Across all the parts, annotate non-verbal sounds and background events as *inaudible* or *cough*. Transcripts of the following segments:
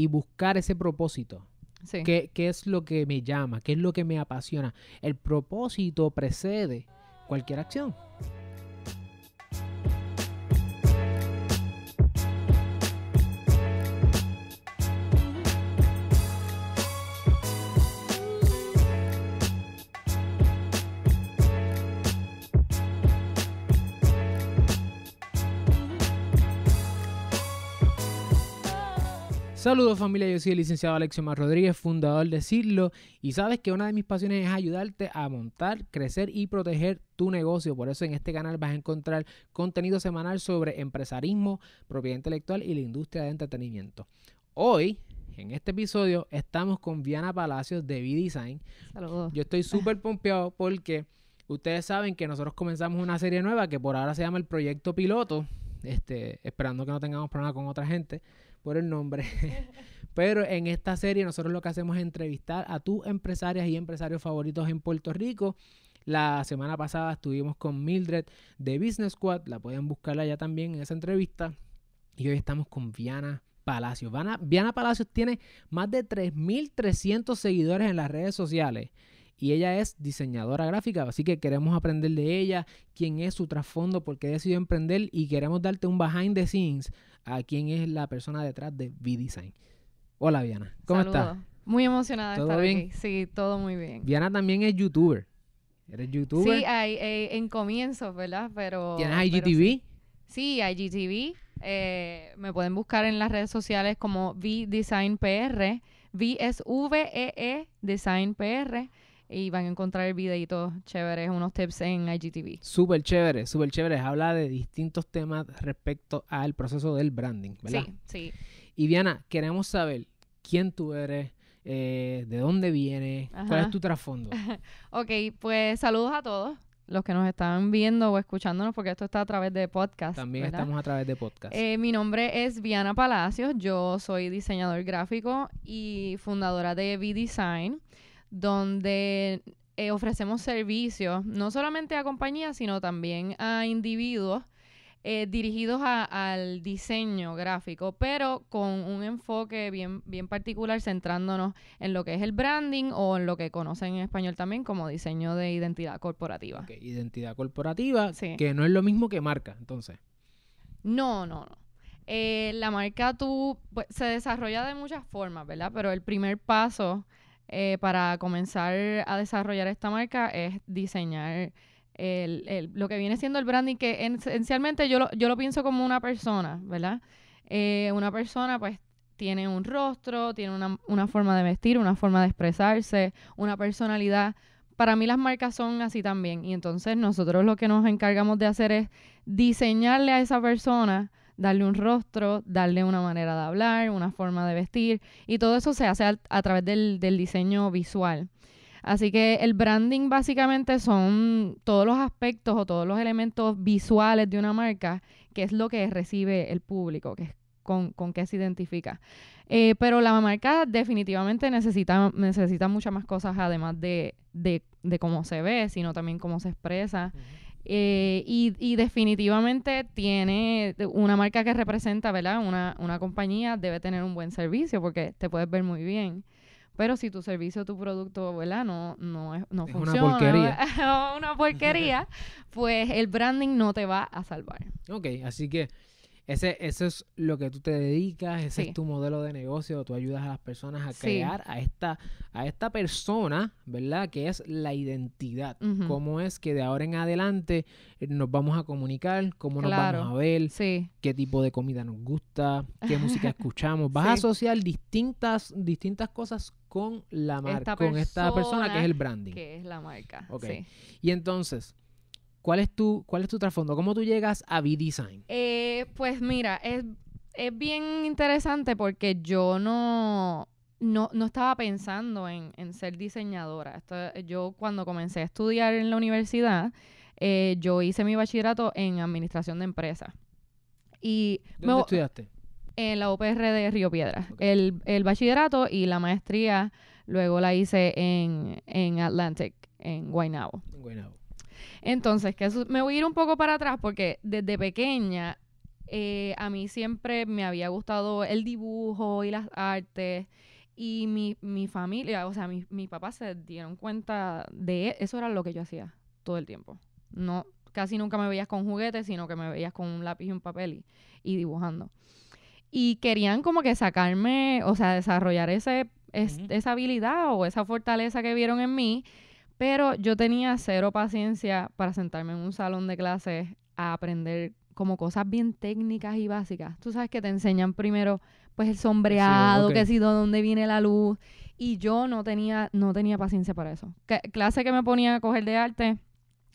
y buscar ese propósito. Sí. ¿Qué, qué es lo que me llama? ¿Qué es lo que me apasiona? El propósito precede cualquier acción. Saludos familia, yo soy el licenciado Alexio Mar Rodríguez, fundador de Cirlo, y sabes que una de mis pasiones es ayudarte a montar, crecer y proteger tu negocio. Por eso en este canal vas a encontrar contenido semanal sobre empresarismo, propiedad intelectual y la industria de entretenimiento. Hoy, en este episodio, estamos con Viana Palacios de V-Design. Saludos. Yo estoy súper pompeado porque ustedes saben que nosotros comenzamos una serie nueva que por ahora se llama el Proyecto Piloto, este, esperando que no tengamos problemas con otra gente por el nombre. *laughs* Pero en esta serie nosotros lo que hacemos es entrevistar a tus empresarias y empresarios favoritos en Puerto Rico. La semana pasada estuvimos con Mildred de Business Squad, la pueden buscar allá también en esa entrevista. Y hoy estamos con Viana Palacios. Viana, Viana Palacios tiene más de 3.300 seguidores en las redes sociales y ella es diseñadora gráfica, así que queremos aprender de ella, quién es su trasfondo, por qué decidió emprender y queremos darte un behind the scenes a quién es la persona detrás de V-Design. Hola Viana, ¿cómo Saludos. estás? Muy emocionada de ¿Todo estar bien? aquí. Sí, todo muy bien. Viana también es youtuber. ¿Eres youtuber? Sí, hay, eh, en comienzos, ¿verdad? Pero. ¿Tienes IGTV? Sí, IGTV. Eh, me pueden buscar en las redes sociales como VDesignPR. V es V-E-E Design PR. Y van a encontrar videitos chéveres, unos tips en IGTV. Súper chévere, súper chévere. Habla de distintos temas respecto al proceso del branding, ¿verdad? Sí, sí. Y Viana, queremos saber quién tú eres, eh, de dónde vienes, cuál es tu trasfondo. *laughs* Ok, pues saludos a todos los que nos están viendo o escuchándonos, porque esto está a través de podcast. También ¿verdad? estamos a través de podcast. Eh, mi nombre es Viana Palacios, yo soy diseñador gráfico y fundadora de V-Design, donde eh, ofrecemos servicios no solamente a compañías, sino también a individuos eh, dirigidos a- al diseño gráfico, pero con un enfoque bien, bien particular, centrándonos en lo que es el branding o en lo que conocen en español también como diseño de identidad corporativa. Identidad corporativa, Sí. que no es lo mismo que marca, entonces. No, no, no. Eh, la marca tú pues, se desarrolla de muchas formas, ¿verdad? Pero el primer paso eh, para comenzar a desarrollar esta marca es diseñar el, el- lo que viene siendo el branding, que en- esencialmente yo lo, yo lo pienso como una persona, ¿verdad? Eh, una persona pues tiene un rostro, tiene una, una forma de vestir, una forma de expresarse, una personalidad. Para mí las marcas son así también. Y entonces nosotros lo que nos encargamos de hacer es diseñarle a esa persona, darle un rostro, darle una manera de hablar, una forma de vestir. Y todo eso se hace a, través del, del diseño visual. Así que el branding básicamente son todos los aspectos o todos los elementos visuales de una marca, que es lo que recibe el público, que es con, con qué se identifica. Eh, pero la marca definitivamente necesita, necesita muchas más cosas además de, de, de cómo se ve, sino también cómo se expresa. Eh, y, y definitivamente tiene una marca que representa, ¿verdad? Una, una compañía debe tener un buen servicio porque te puedes ver muy bien. Pero si tu servicio, tu producto, ¿verdad? No, no, es, no Es una funciona. porquería. *laughs* o una porquería, pues el branding no te va a salvar. Ok, así que ese, eso es lo que tú te dedicas, ese Sí. es tu modelo de negocio, tú ayudas a las personas a Sí. crear a esta, a esta persona, ¿verdad? Que es la identidad. Cómo es que de ahora en adelante eh, nos vamos a comunicar, cómo nos vamos a ver, Sí, qué tipo de comida nos gusta, qué música *laughs* escuchamos. Vas a asociar distintas, distintas cosas con la marca, con esta persona que es el branding. que es la marca. Ok. Sí. Y entonces, ¿cuál es tu, cuál es tu trasfondo? ¿Cómo tú llegas a V-Design? Eh, pues mira, es, es bien interesante porque yo no, no, no estaba pensando en, en ser diseñadora. Esto- yo cuando comencé a estudiar en la universidad, eh, yo hice mi bachillerato en administración de empresas. Y ¿Dónde estudiaste? en la UPR de Río Piedras. Ok. El, el bachillerato y la maestría luego la hice en, en Atlantic, en Guaynabo. En Guaynabo. Entonces, que eso- me voy a ir un poco para atrás porque desde pequeña Eh, a mí siempre me había gustado el dibujo y las artes. Y mi, mi familia, o sea, mi, mi papá se dieron cuenta de eso era lo que yo hacía todo el tiempo. No, casi nunca me veías con juguetes, sino que me veías con un lápiz y un papel y, y dibujando. Y querían como que sacarme, o sea, desarrollar ese, es- esa habilidad o esa fortaleza que vieron en mí, pero yo tenía cero paciencia para sentarme en un salón de clases a aprender como cosas bien técnicas y básicas. Tú sabes que te enseñan primero pues el sombreado, ok. que si de dónde viene la luz y yo no tenía no tenía paciencia para eso. Que- clase que me ponía a coger de arte,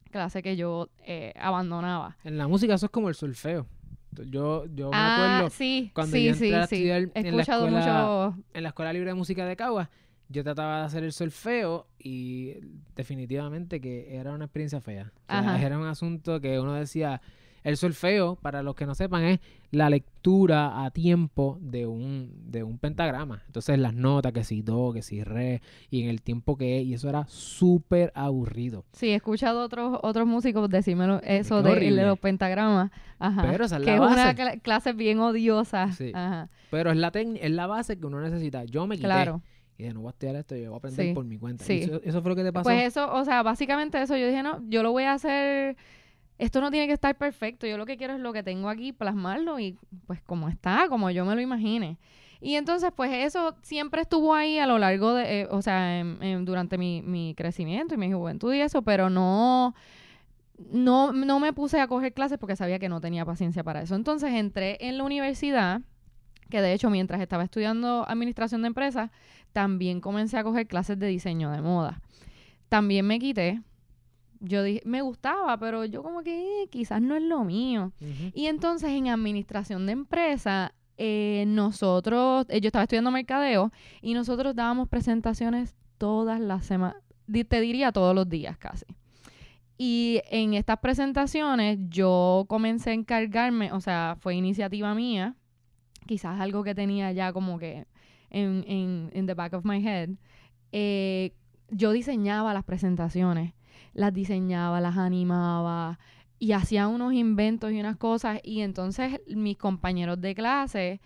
clase que yo eh, abandonaba. En la música eso es como el solfeo. Yo, yo me Ah, acuerdo sí, cuando sí, yo sí, entré a sí. estudiar He en la escuchado escuela- mucho en la Escuela Libre de Música de Cagua, yo trataba de hacer el solfeo y definitivamente que era una experiencia fea. O sea, Ajá. era un asunto que uno decía, el solfeo, para los que no sepan, es la lectura a tiempo de un, de un pentagrama. Entonces las notas, que si do, que si re, y en el tiempo que es, y eso era súper aburrido. Sí, he escuchado otros otros músicos decírmelo eso de, de los pentagramas. Ajá. Pero esa es que la es una base. cla- clase bien odiosa. Sí. Ajá. Pero es la, es la base que uno necesita. Yo me quité. Claro. Y dije, no voy a estudiar esto, yo voy a aprender Sí, por mi cuenta. sí. Eso, eso fue lo que te pasó. Pues eso, o sea, básicamente eso, yo dije, no, yo lo voy a hacer, esto no tiene que estar perfecto, yo lo que quiero es lo que tengo aquí, plasmarlo y pues como está, como yo me lo imagine. Y entonces, pues eso siempre estuvo ahí a lo largo de, eh, o sea, en- en- durante mi, mi crecimiento y mi juventud y eso, pero no, no, no me puse a coger clases porque sabía que no tenía paciencia para eso. Entonces entré en la universidad, que de hecho mientras estaba estudiando administración de empresas, también comencé a coger clases de diseño de moda. También me quité. Yo dije, me gustaba, pero yo como que eh, quizás no es lo mío. Y entonces en administración de empresa, eh, nosotros, eh, yo estaba estudiando mercadeo y nosotros dábamos presentaciones todas las semanas, te diría todos los días casi. Y en estas presentaciones yo comencé a encargarme, o sea, fue iniciativa mía, quizás algo que tenía ya como que en, en, in the back of my head. eh, yo diseñaba las presentaciones, las diseñaba, las animaba y hacía unos inventos y unas cosas y entonces mis compañeros de clase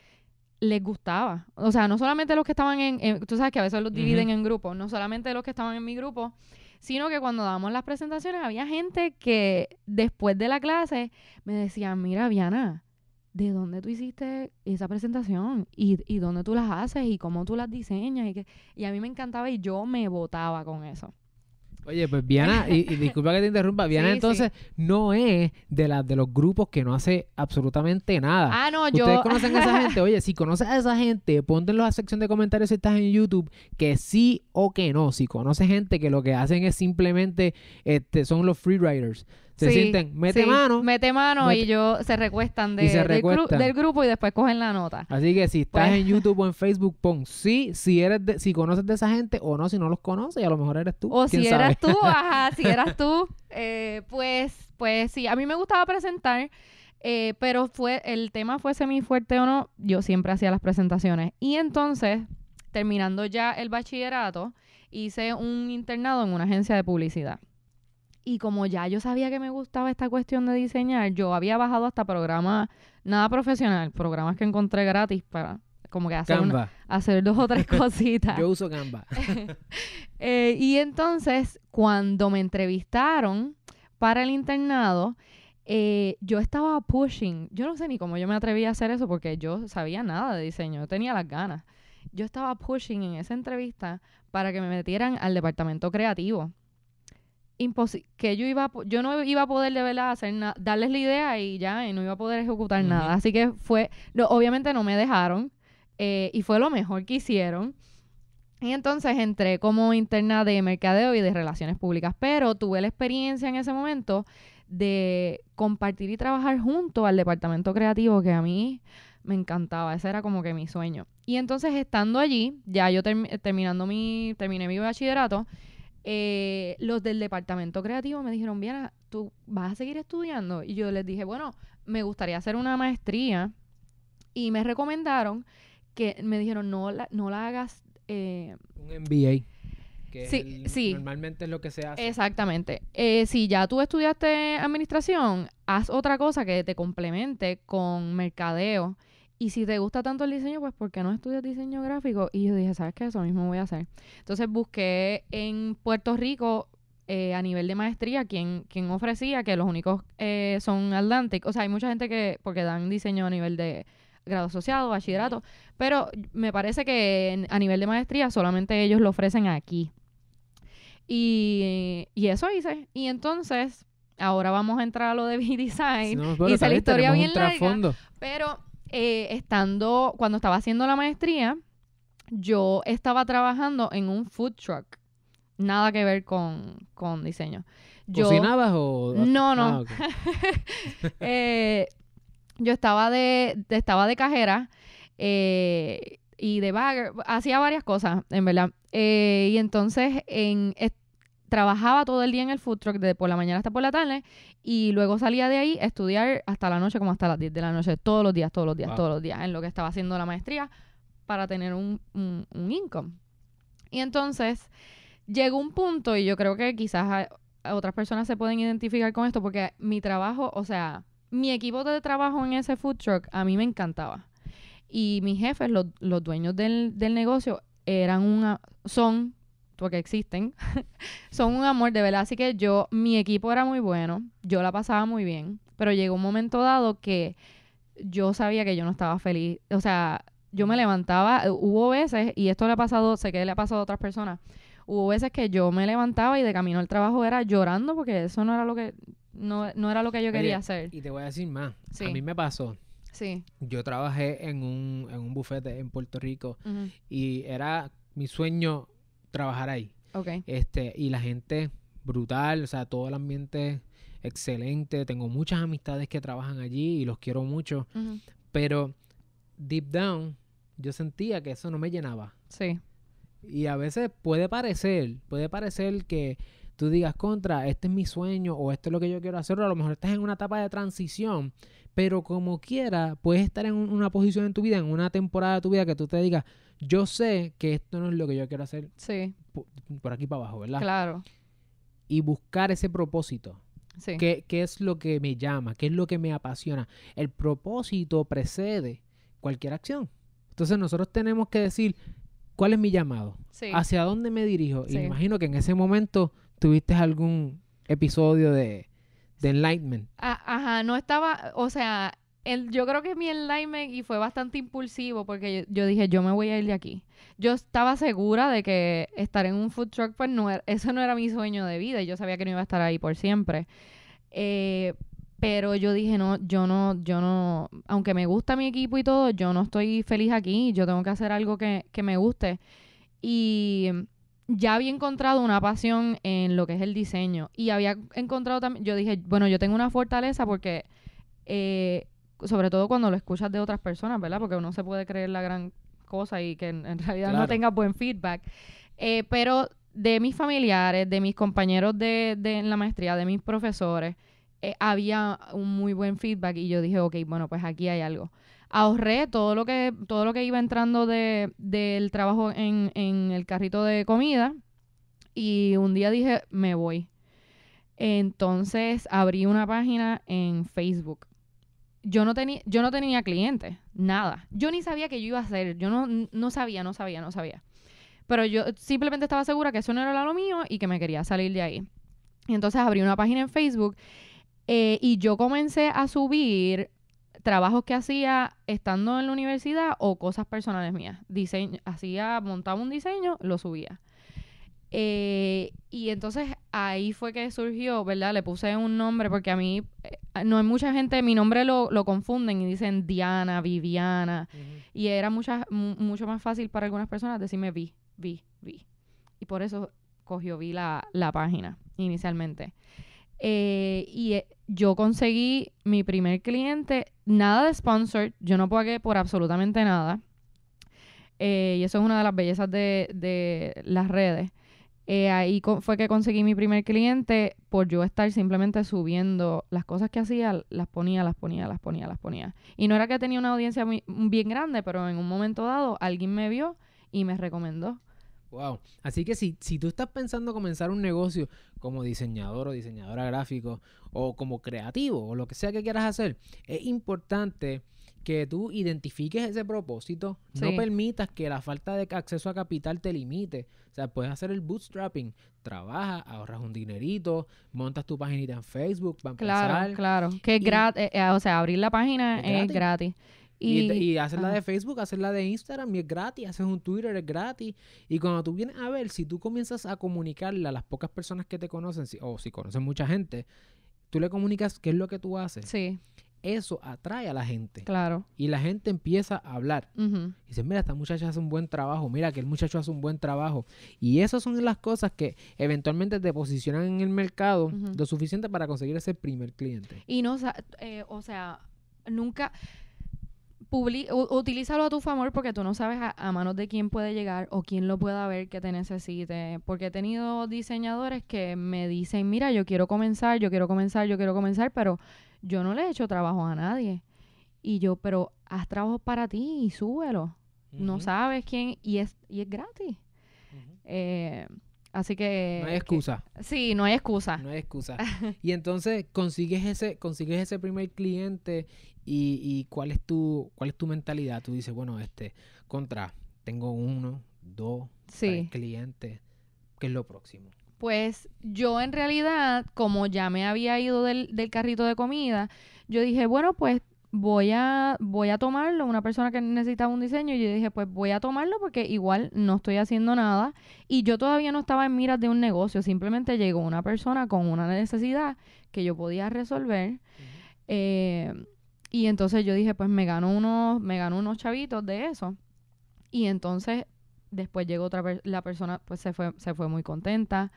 les gustaba. O sea, no solamente los que estaban en, en- tú sabes que a veces los dividen en grupos, no solamente los que estaban en mi grupo, sino que cuando dábamos las presentaciones había gente que después de la clase me decían, mira, Viana, ¿de dónde tú hiciste esa presentación? ¿Y, y dónde tú las haces? ¿Y cómo tú las diseñas? Y, que, y a mí me encantaba y yo me botaba con eso. Oye, pues Viana, y, y *laughs* disculpa que te interrumpa, Viana Sí, entonces no es de las de los grupos que no hace absolutamente nada. Ah, no, yo... Ustedes conocen a esa *laughs* gente, oye, si conoces a esa gente, ponte en la sección de comentarios si estás en YouTube que sí o que no. Si conoces gente que lo que hacen es simplemente, este, son los freeriders. Se Sí, sienten, mete sí, mano. Mete mano mete- y yo se recuestan, de, del gru- recuestan. del grupo y después cogen la nota. Así que si estás Pues- en YouTube o en *laughs* Facebook, pon sí, si eres de- si conoces de esa gente o no, si no los conoces, y a lo mejor eres tú. O ¿quién si sabe? eras tú, *laughs* ajá, si eras tú, eh, pues, pues sí, a mí me gustaba presentar, eh, pero fue, el tema fuese mi fuerte o no, yo siempre hacía las presentaciones. Y entonces, terminando ya el bachillerato, hice un internado en una agencia de publicidad. Y como ya yo sabía que me gustaba esta cuestión de diseñar, yo había bajado hasta programas, nada profesional, programas que encontré gratis para como que hacer, una- hacer dos o tres *laughs* cositas. Yo uso Canva. *laughs* Eh, y entonces, cuando me entrevistaron para el internado, eh, yo estaba pushing. Yo no sé ni cómo yo me atreví a hacer eso porque yo sabía nada de diseño, yo tenía las ganas. Yo estaba pushing en esa entrevista para que me metieran al departamento creativo. Que yo iba a yo no iba a poder de verdad hacer nada, darles la idea y ya, y no iba a poder ejecutar nada. Así que fue, no, obviamente no me dejaron eh, y fue lo mejor que hicieron. Y entonces entré como interna de mercadeo y de relaciones públicas, pero tuve la experiencia en ese momento de compartir y trabajar junto al departamento creativo que a mí me encantaba, ese era como que mi sueño. Y entonces estando allí, ya yo termi- terminando mi, terminé mi bachillerato, eh, los del departamento creativo me dijeron, Viana, ¿tú vas a seguir estudiando? Y yo les dije, bueno, me gustaría hacer una maestría. Y me recomendaron que, me dijeron, no la, no la hagas eh, Un MBA. Que es Sí, el- sí. normalmente es lo que se hace. Exactamente. Eh, si ya tú estudiaste administración, haz otra cosa que te complemente con mercadeo. Y si te gusta tanto el diseño, pues ¿por qué no estudias diseño gráfico? Y yo dije, ¿sabes qué? Eso mismo voy a hacer. Entonces busqué en Puerto Rico eh, a nivel de maestría quien, quien ofrecía que los únicos eh, son Atlantic. O sea, hay mucha gente que, porque dan diseño a nivel de grado asociado, bachillerato, pero me parece que en- a nivel de maestría solamente ellos lo ofrecen aquí. Y, y eso hice. Y entonces, ahora vamos a entrar a lo de *laughs* B-Design. No, pero hice la historia bien larga. Pero eh, estando, cuando estaba haciendo la maestría, yo estaba trabajando en un food truck. Nada que ver con, con diseño. Yo, ¿Cocinabas o...? No, no. Ah, *laughs* eh, yo estaba de, de- estaba de cajera eh, y de bagger, hacía varias cosas, en verdad. Eh, y entonces en, trabajaba todo el día en el food truck, de por la mañana hasta por la tarde, y luego salía de ahí a estudiar hasta la noche, como hasta las 10 de la noche, todos los días, todos los días, Wow. todos los días, en lo que estaba haciendo la maestría para tener un, un, un income. Y entonces llegó un punto, y yo creo que quizás a- a otras personas se pueden identificar con esto, porque mi trabajo, o sea, mi equipo de trabajo en ese food truck a mí me encantaba. Y mis jefes, los, los dueños del, del negocio, eran una, son, porque existen, *laughs* son un amor de verdad. Así que yo, mi equipo era muy bueno, yo la pasaba muy bien, pero llegó un momento dado que yo sabía que yo no estaba feliz. O sea, yo me levantaba, eh, hubo veces, y esto le ha pasado, sé que le ha pasado a otras personas, hubo veces que yo me levantaba y de camino al trabajo era llorando porque eso no era lo que, no, no era lo que yo quería Oye, hacer. Y te voy a decir más. Sí. A mí me pasó. Sí. Yo trabajé en un, en un bufete en Puerto Rico y era mi sueño trabajar ahí. Este, y la gente brutal, o sea, todo el ambiente excelente. Tengo muchas amistades que trabajan allí y los quiero mucho. Pero deep down, yo sentía que eso no me llenaba. Sí. Y a veces puede parecer, puede parecer que tú digas contra, este es mi sueño o esto es lo que yo quiero hacer, o a lo mejor estás en una etapa de transición, pero como quiera, puedes estar en un- una posición en tu vida, en una temporada de tu vida que tú te digas, yo sé que esto no es lo que yo quiero hacer Sí. po- por aquí para abajo, ¿verdad? Claro. Y buscar ese propósito. Sí. ¿Qué, ¿Qué es lo que me llama? ¿Qué es lo que me apasiona? El propósito precede cualquier acción. Entonces nosotros tenemos que decir, ¿cuál es mi llamado? Sí. ¿Hacia dónde me dirijo? Y me imagino que en ese momento tuviste algún episodio de, de enlightenment. A- ajá, no estaba, o sea, yo creo que mi enlightenment y fue bastante impulsivo porque yo, dije, yo me voy a ir de aquí. Yo estaba segura de que estar en un food truck, pues no era- eso no era mi sueño de vida y yo sabía que no iba a estar ahí por siempre. Eh, pero yo dije, no, yo no, yo no, aunque me gusta mi equipo y todo, yo no estoy feliz aquí, yo tengo que hacer algo que, que me guste. Y ya había encontrado una pasión en lo que es el diseño. Y había encontrado también, yo dije, bueno, yo tengo una fortaleza porque, eh, sobre todo cuando lo escuchas de otras personas, ¿verdad? Porque uno se puede creer la gran cosa y que en, en realidad no tenga buen feedback. Eh, pero de mis familiares, de mis compañeros de, de en la maestría, de mis profesores, eh, había un muy buen feedback y yo dije, ok, bueno, pues aquí hay algo. Ahorré todo lo que, todo lo que iba entrando de, del trabajo en, en el carrito de comida y un día dije, me voy. Entonces abrí una página en Facebook. Yo no, tenía yo no tenía clientes, nada. Yo ni sabía que yo iba a hacer. Yo no, no sabía, no sabía, no sabía. Pero yo simplemente estaba segura que eso no era lo mío y que me quería salir de ahí. Y entonces abrí una página en Facebook eh, y yo comencé a subir trabajos que hacía estando en la universidad o cosas personales mías. Diseño, hacía, montaba un diseño, lo subía. Eh, y entonces ahí fue que surgió, ¿verdad? Le puse un nombre porque a mí, eh, no hay mucha gente, mi nombre lo, lo confunden y dicen Diana, Viviana. Y era mucha, mu- mucho más fácil para algunas personas decirme Vi, Vi, Vi. Y por eso cogió Vi la, la página inicialmente. Eh, y yo conseguí mi primer cliente, nada de sponsor, yo no pagué por absolutamente nada. Y eso es una de las bellezas de, de las redes. Eh, ahí fue que conseguí mi primer cliente por yo estar simplemente subiendo las cosas que hacía, las ponía, las ponía, las ponía, las ponía. Y no era que tenía una audiencia bien grande, pero en un momento dado alguien me vio y me recomendó Wow. Así que si, si tú estás pensando comenzar un negocio como diseñador o diseñadora gráfico o como creativo o lo que sea que quieras hacer, es importante que tú identifiques ese propósito, no permitas que la falta de acceso a capital te limite. O sea, puedes hacer el bootstrapping, trabajas, ahorras un dinerito, montas tu paginita en Facebook para Claro, empezar. claro. Que es gratis, o sea, abrir la página Es es gratis. Y, Y, y haces la de Facebook, haces la de Instagram y es gratis, haces un Twitter, es gratis. Y cuando tú vienes a ver, si tú comienzas a comunicarle a las pocas personas que te conocen, si- o si conocen mucha gente, tú le comunicas qué es lo que tú haces. Sí, Eso atrae a la gente. claro. Y la gente empieza a hablar. Y dice, mira, esta muchacha hace un buen trabajo, mira que el muchacho hace un buen trabajo. Y esas son las cosas que eventualmente te posicionan en el mercado lo suficiente para conseguir ese primer cliente. Y no, sa- eh, o sea, nunca publi- utilízalo a tu favor porque tú no sabes a, a manos de quién puede llegar o quién lo pueda ver que te necesite. Porque he tenido diseñadores que me dicen, mira, yo quiero comenzar, yo quiero comenzar, yo quiero comenzar, pero yo no le he hecho trabajo a nadie. Y yo, pero haz trabajo para ti y súbelo. No sabes quién y es, y es gratis. Eh, así que... No hay que- excusa. sí, no hay excusa. No hay excusa. *laughs* y entonces consigues ese, consigues ese primer cliente y, y cuál es tu, cuál es tu mentalidad. Tú dices, bueno, este, contra, tengo uno, dos, tres clientes. ¿Qué es lo próximo? Pues yo en realidad, como ya me había ido del, del carrito de comida, yo dije, bueno, pues voy a, voy a tomarlo, una persona que necesitaba un diseño, y yo dije, pues voy a tomarlo porque igual no estoy haciendo nada. Y yo todavía no estaba en miras de un negocio, simplemente llegó una persona con una necesidad que yo podía resolver. eh, y entonces yo dije, pues me gano unos, me gano unos chavitos de eso. Y entonces después llegó otra per- la persona, pues se fue, se fue muy contenta.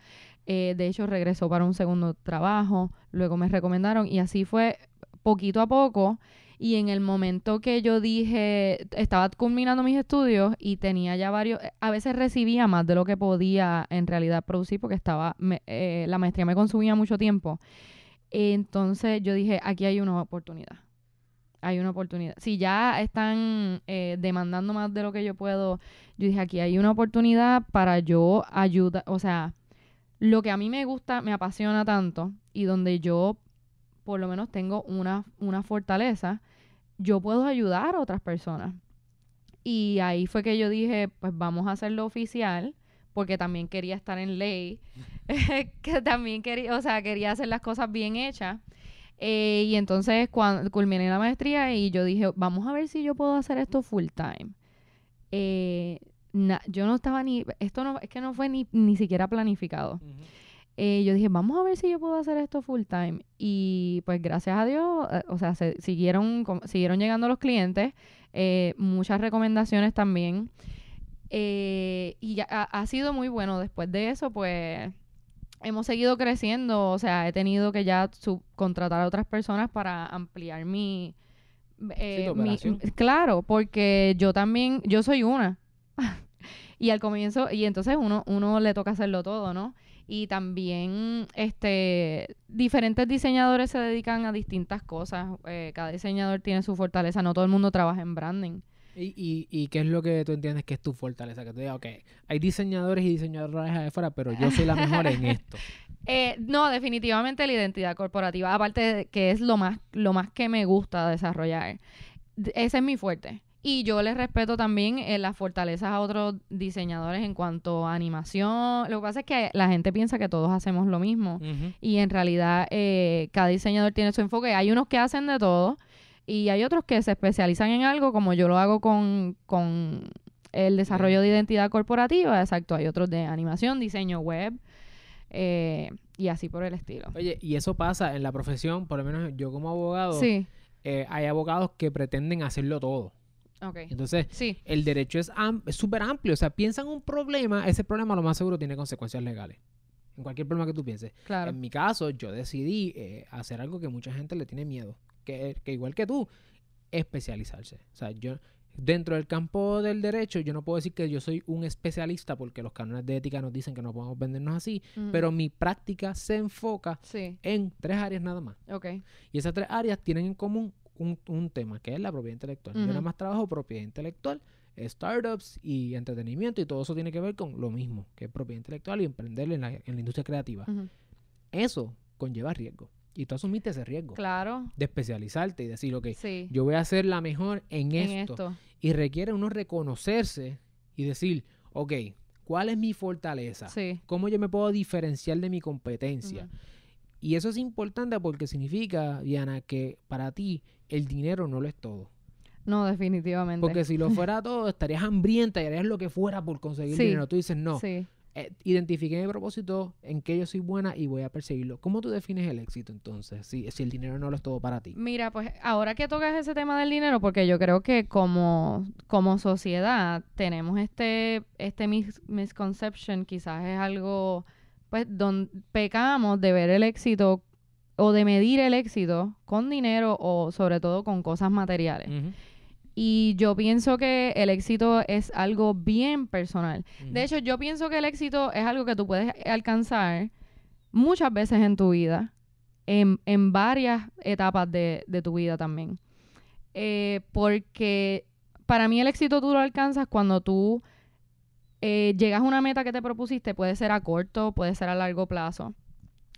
Eh, de hecho, regresó para un segundo trabajo. Luego me recomendaron. Y así fue poquito a poco. Y en el momento que yo dije, estaba culminando mis estudios y tenía ya varios, a veces recibía más de lo que podía en realidad producir porque estaba, eh, la maestría me consumía mucho tiempo. Entonces yo dije, aquí hay una oportunidad. Hay una oportunidad. Si ya están eh, demandando más de lo que yo puedo, yo dije, aquí hay una oportunidad para yo ayudar, o sea, lo que a mí me gusta, me apasiona tanto y donde yo por lo menos tengo una, una fortaleza, yo puedo ayudar a otras personas. Y ahí fue que yo dije, pues vamos a hacerlo oficial, porque también quería estar en ley, *laughs* que también quería, o sea, quería hacer las cosas bien hechas. Eh, y entonces cuando culminé la maestría y yo dije, vamos a ver si yo puedo hacer esto full time. Eh, na- yo no estaba ni, esto no, es que no fue ni, ni siquiera planificado. Eh, yo dije, vamos a ver si yo puedo hacer esto full time. Y pues gracias a Dios, eh, o sea, se siguieron, com- siguieron llegando los clientes, eh, muchas recomendaciones también. Y ya ha, ha sido muy bueno. Después de eso, pues hemos seguido creciendo. O sea, he tenido que ya subcontratar a otras personas para ampliar mi... eh, mi- claro, porque yo también, yo soy una. *laughs* y al comienzo, y entonces uno, uno le toca hacerlo todo, ¿no? Y también, este, diferentes diseñadores se dedican a distintas cosas. Eh, cada diseñador tiene su fortaleza. No todo el mundo trabaja en branding. ¿Y, y, ¿Y qué es lo que tú entiendes que es tu fortaleza? Que tú digas, ok, hay diseñadores y diseñadoras allá afuera, pero yo soy la mejor en esto. *laughs* Eh, no, definitivamente la identidad corporativa, aparte de que es lo más, lo más que me gusta desarrollar. Ese es mi fuerte. Y yo les respeto también eh, las fortalezas a otros diseñadores en cuanto a animación. Lo que pasa es que la gente piensa que todos hacemos lo mismo. Y en realidad eh, cada diseñador tiene su enfoque. Hay unos que hacen de todo y hay otros que se especializan en algo, como yo lo hago con, con el desarrollo de identidad corporativa. Exacto, hay otros de animación, diseño web eh, y así por el estilo. Oye, y eso pasa en la profesión, por lo menos yo como abogado, Sí, eh, hay abogados que pretenden hacerlo todo. Entonces, Sí, el derecho es am- súper amplio. O sea, piensa en un problema, ese problema lo más seguro tiene consecuencias legales. En cualquier problema que tú pienses. claro. En mi caso, yo decidí eh, hacer algo que mucha gente le tiene miedo. Que, que igual que tú, especializarse. O sea, yo dentro del campo del derecho, yo no puedo decir que yo soy un especialista porque los cánones de ética nos dicen que no podemos vendernos así, pero mi práctica se enfoca Sí, en tres áreas nada más. ok. Y esas tres áreas tienen en común un, un tema, que es la propiedad intelectual. Yo nada más trabajo propiedad intelectual startups y entretenimiento y todo eso tiene que ver con lo mismo, que es propiedad intelectual y emprender en la, en la industria creativa. Eso conlleva riesgo. Y tú asumiste ese riesgo Claro. de especializarte y decir, ok, Sí. yo voy a ser la mejor en, en esto. esto. Y requiere uno reconocerse y decir, ok, ¿cuál es mi fortaleza? Sí. ¿Cómo yo me puedo diferenciar de mi competencia? Y eso es importante porque significa, Diana, que para ti el dinero no lo es todo. No, definitivamente. Porque si lo *laughs* fuera todo, estarías hambrienta y harías lo que fuera por conseguir Sí. dinero. Tú dices, no, Sí. eh, identifiqué mi propósito, en que yo soy buena y voy a perseguirlo. ¿Cómo tú defines el éxito entonces? Si, si el dinero no lo es todo para ti. Mira, pues ahora que tocas ese tema del dinero, porque yo creo que como, como sociedad tenemos este, este mis- misconception, quizás es algo, pues, donde pecamos de ver el éxito o de medir el éxito con dinero o sobre todo con cosas materiales. Y yo pienso que el éxito es algo bien personal. De hecho, yo pienso que el éxito es algo que tú puedes alcanzar muchas veces en tu vida, en, en varias etapas de, de tu vida también. Eh, porque para mí el éxito tú lo alcanzas cuando tú eh, llegas a una meta que te propusiste, puede ser a corto, puede ser a largo plazo.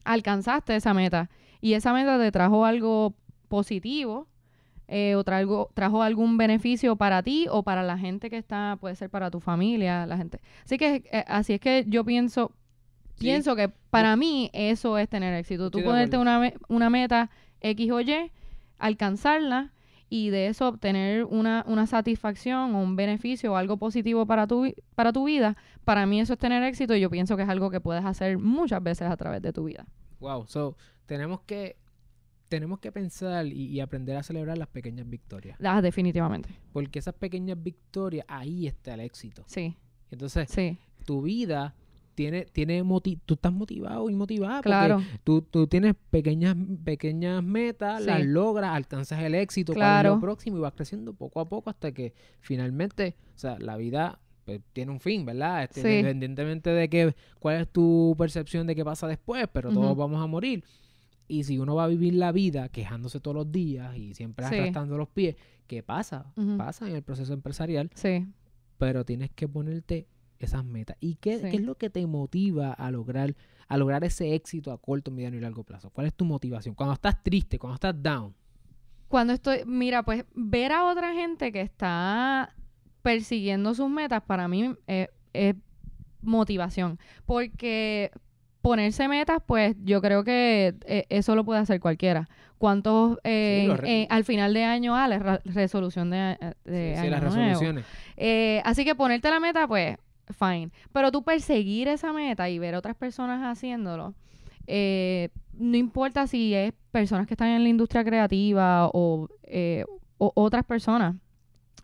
Alcanzaste esa meta y esa meta te trajo algo positivo eh, o trajo, trajo algún beneficio para ti o para la gente que está, puede ser para tu familia, la gente. Así que eh, así es que yo pienso, Sí. pienso que para mí eso es tener éxito. Tú ponerte una meta X o Y, alcanzarla y de eso obtener una, una satisfacción o un beneficio o algo positivo para tu, para tu vida, para mí eso es tener éxito y yo pienso que es algo que puedes hacer muchas veces a través de tu vida. Wow, so tenemos que tenemos que pensar y, y aprender a celebrar las pequeñas victorias. Ah, definitivamente. Porque esas pequeñas victorias, ahí está el éxito. Sí, Entonces, sí, tu vida tiene, tiene moti- tú estás motivado y motivada. porque claro. Tú, tú tienes pequeñas, pequeñas metas, Sí. las logras, alcanzas el éxito, Claro. lo próximo y vas creciendo poco a poco hasta que finalmente, o sea, la vida pues, tiene un fin, ¿verdad? Este, Sí. Independientemente de que, cuál es tu percepción de qué pasa después, pero todos vamos a morir. Y si uno va a vivir la vida quejándose todos los días y siempre Sí. arrastrando los pies, ¿qué pasa? Pasa en el proceso empresarial, Sí. pero tienes que ponerte esas metas. ¿Y qué, Sí. qué es lo que te motiva a lograr, a lograr ese éxito a corto, mediano y largo plazo? ¿Cuál es tu motivación? Cuando estás triste, cuando estás down. Cuando estoy, mira, pues ver a otra gente que está persiguiendo sus metas para mí eh, es motivación. Porque ponerse metas, pues yo creo que eh, eso lo puede hacer cualquiera. ¿Cuántos eh, Sí, eh, al final de año, ah, la resolución de, de Sí, las nuevo? resoluciones. Así que ponerte la meta, pues, fine. Pero tú perseguir esa meta y ver otras personas haciéndolo, eh, no importa si es personas que están en la industria creativa o, eh, otras personas.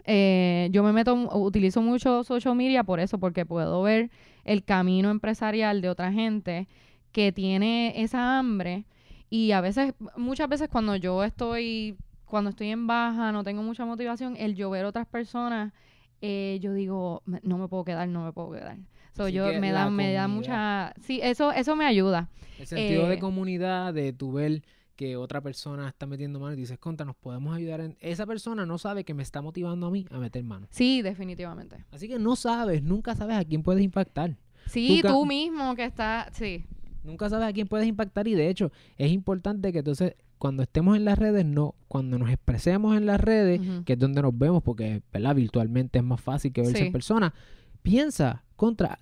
Eh, yo me meto, utilizo mucho social media por eso, porque puedo ver el camino empresarial de otra gente que tiene esa hambre y a veces, muchas veces cuando yo estoy, cuando estoy en baja, no tengo mucha motivación, el yo ver otras personas, eh, yo digo, "Me- no me puedo quedar, no me puedo quedar. So, Así yo me da, me da mucha, sí, eso, eso me ayuda. El sentido de Eh, comunidad, de tu ver que otra persona está metiendo mano y dices, contra, nos podemos ayudar. En... Esa persona no sabe que me está motivando a mí a meter mano. Sí, definitivamente. Así que no sabes, nunca sabes a quién puedes impactar. Sí, Tú mismo que estás, sí, Nunca sabes a quién puedes impactar y de hecho es importante que entonces cuando estemos en las redes, no, cuando nos expresemos en las redes, que es donde nos vemos, porque ¿verdad? virtualmente es más fácil que verse Sí. en persona, piensa contra,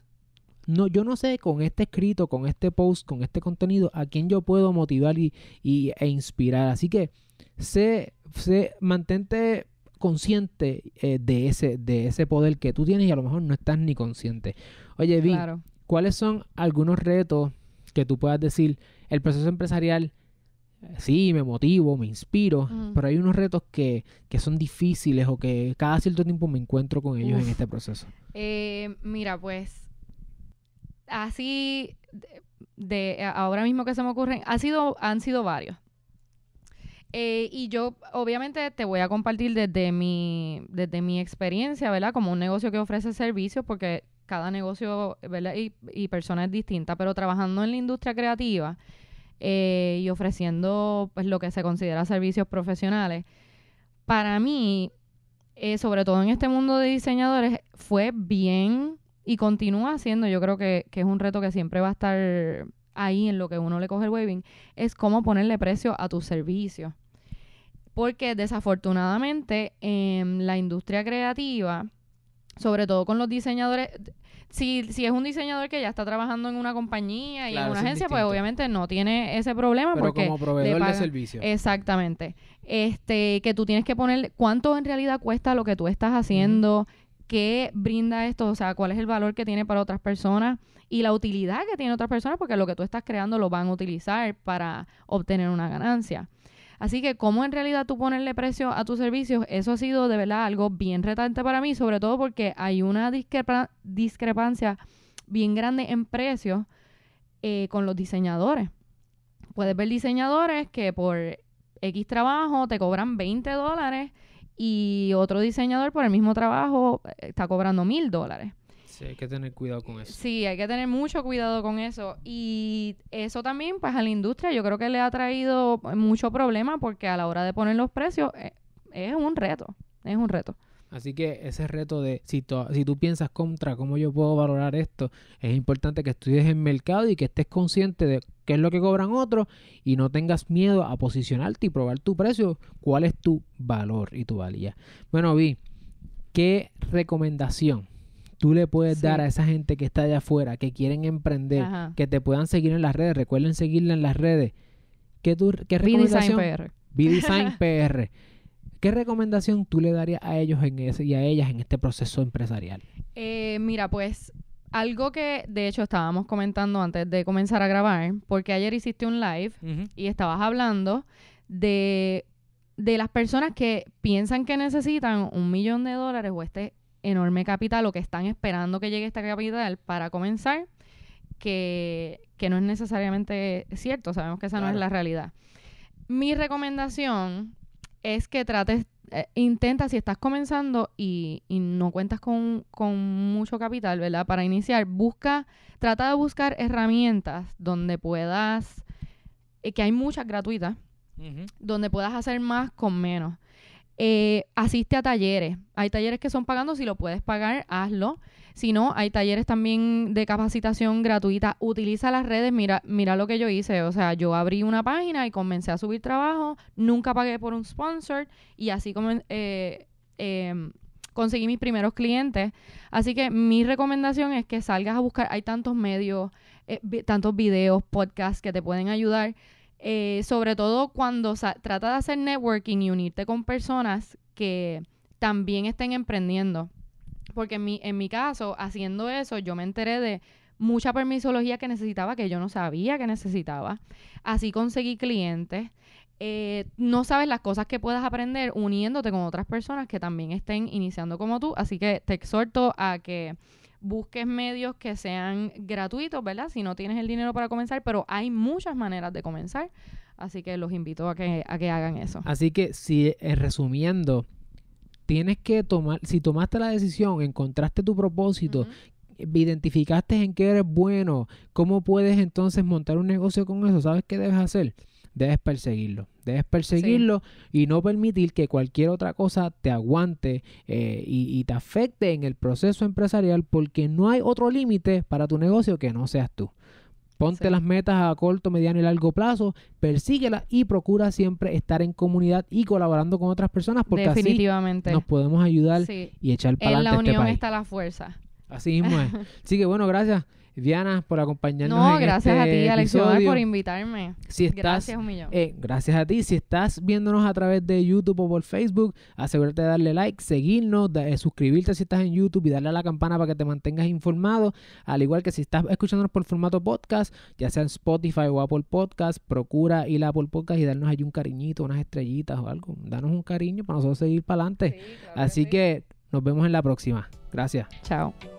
no, yo no sé con este escrito, con este post, con este contenido, a quién yo puedo motivar y, y- e inspirar. Así que sé, sé mantente consciente eh, de ese de ese poder que tú tienes y a lo mejor no estás ni consciente. Oye, Vi, claro. ¿cuáles son algunos retos que tú puedas decir, el proceso empresarial, sí, me motivo, me inspiro, Ujú. pero hay unos retos que, que son difíciles o que cada cierto tiempo me encuentro con ellos en este proceso? Eh, mira, pues así de, de ahora mismo que se me ocurren, ha sido, han sido varios. Eh, y yo obviamente te voy a compartir desde mi, desde mi experiencia, ¿verdad? Como un negocio que ofrece servicios, porque cada negocio, ¿verdad? Y, y persona es distinta, pero trabajando en la industria creativa eh, y ofreciendo pues lo que se considera servicios profesionales, para mí eh, sobre todo en este mundo de diseñadores, fue bien y continúa siendo, yo creo que, que es un reto que siempre va a estar ahí en lo que uno le coge el waving, es cómo ponerle precio a tus servicios. Porque desafortunadamente en la industria creativa, sobre todo con los diseñadores, si, si es un diseñador que ya está trabajando en una compañía y Claro, en una agencia, pues obviamente no tiene ese problema Pero porque como proveedor de servicio. Exactamente. Este, que tú tienes que poner cuánto en realidad cuesta lo que tú estás haciendo, qué brinda esto, o sea, cuál es el valor que tiene para otras personas y la utilidad que tiene otras personas, porque lo que tú estás creando lo van a utilizar para obtener una ganancia. Así que cómo en realidad tú ponerle precio a tus servicios, eso ha sido de verdad algo bien retante para mí, sobre todo porque hay una discrepa- discrepancia bien grande en precios eh, con los diseñadores. Puedes ver diseñadores que por X trabajo te cobran 20 dólares y otro diseñador por el mismo trabajo eh, está cobrando mil dólares. Sí, hay que tener cuidado con eso. Sí, hay que tener mucho cuidado con eso. Y eso también, pues a la industria yo creo que le ha traído mucho problema porque a la hora de poner los precios eh, es un reto, es un reto. Así que ese reto de si, to- si tú piensas contra cómo yo puedo valorar esto, es importante que estudies el mercado y que estés consciente de qué es lo que cobran otros y no tengas miedo a posicionarte y probar tu precio, cuál es tu valor y tu valía. Bueno, Vi, ¿qué recomendación tú le puedes Sí. dar a esa gente que está allá afuera, que quieren emprender, Ajá. que te puedan seguir en las redes? Recuerden seguirla en las redes. ¿Qué, tú, qué B-Design recomendación? PR. B-Design *laughs* PR. ¿Qué recomendación tú le darías a ellos en ese, y a ellas en este proceso empresarial? Eh, mira, pues algo que de hecho estábamos comentando antes de comenzar a grabar, porque ayer hiciste un live y estabas hablando de, de las personas que piensan que necesitan un millón de dólares o este enorme capital o que están esperando que llegue este capital para comenzar, que, que no es necesariamente cierto, sabemos que esa no es la realidad. Mi recomendación es que trates, eh, intenta si estás comenzando y, y no cuentas con, con mucho capital, ¿verdad? Para iniciar, busca, trata de buscar herramientas donde puedas, eh, que hay muchas gratuitas, donde puedas hacer más con menos. Eh, asiste a talleres. Hay talleres que son pagando, si lo puedes pagar, hazlo. Si no, hay talleres también de capacitación gratuita. Utiliza las redes. Mira, mira lo que yo hice. O sea, yo abrí una página y comencé a subir trabajo. Nunca pagué por un sponsor y así comen- eh, em, conseguí mis primeros clientes. Así que mi recomendación es que salgas a buscar. Hay tantos medios, eh, tantos videos, podcasts que te pueden ayudar. Eh, sobre todo cuando trata de hacer networking y unirte con personas que también estén emprendiendo. Porque en mi, en mi caso, haciendo eso, yo me enteré de mucha permisología que necesitaba que yo no sabía que necesitaba. Así conseguí clientes. Eh, no sabes las cosas que puedas aprender uniéndote con otras personas que también estén iniciando como tú. Así que te exhorto a que busques medios que sean gratuitos, ¿verdad? Si no tienes el dinero para comenzar, pero hay muchas maneras de comenzar. Así que los invito a que, a que hagan eso. Así que, si eh, resumiendo, tienes que tomar, si tomaste la decisión, encontraste tu propósito, identificaste en qué eres bueno, cómo puedes entonces montar un negocio con eso, ¿sabes qué debes hacer? Debes perseguirlo, debes perseguirlo y no permitir que cualquier otra cosa te aguante eh, y, y te afecte en el proceso empresarial porque no hay otro límite para tu negocio que no seas tú. Ponte Sí. las metas a corto, mediano y largo plazo, persíguelas y procura siempre estar en comunidad y colaborando con otras personas porque así Definitivamente. nos podemos ayudar Sí. y echar para En adelante la este unión país. está la fuerza. Así mismo es. *laughs* Así que bueno, gracias Diana por acompañarnos No, en gracias a este ti, Alex Omar, episodio. por invitarme. Si estás, Gracias un millón. eh, gracias a ti. Si estás viéndonos a través de YouTube o por Facebook, asegúrate de darle like, seguirnos, de- eh, suscribirte si estás en YouTube y darle a la campana para que te mantengas informado. Al igual que si estás escuchándonos por formato podcast, ya sea en Spotify o Apple Podcast, procura ir a Apple Podcast y darnos allí un cariñito, unas estrellitas o algo. Danos un cariño para nosotros seguir para adelante. Sí, claro Así sí. que nos vemos en la próxima. Gracias. Chao.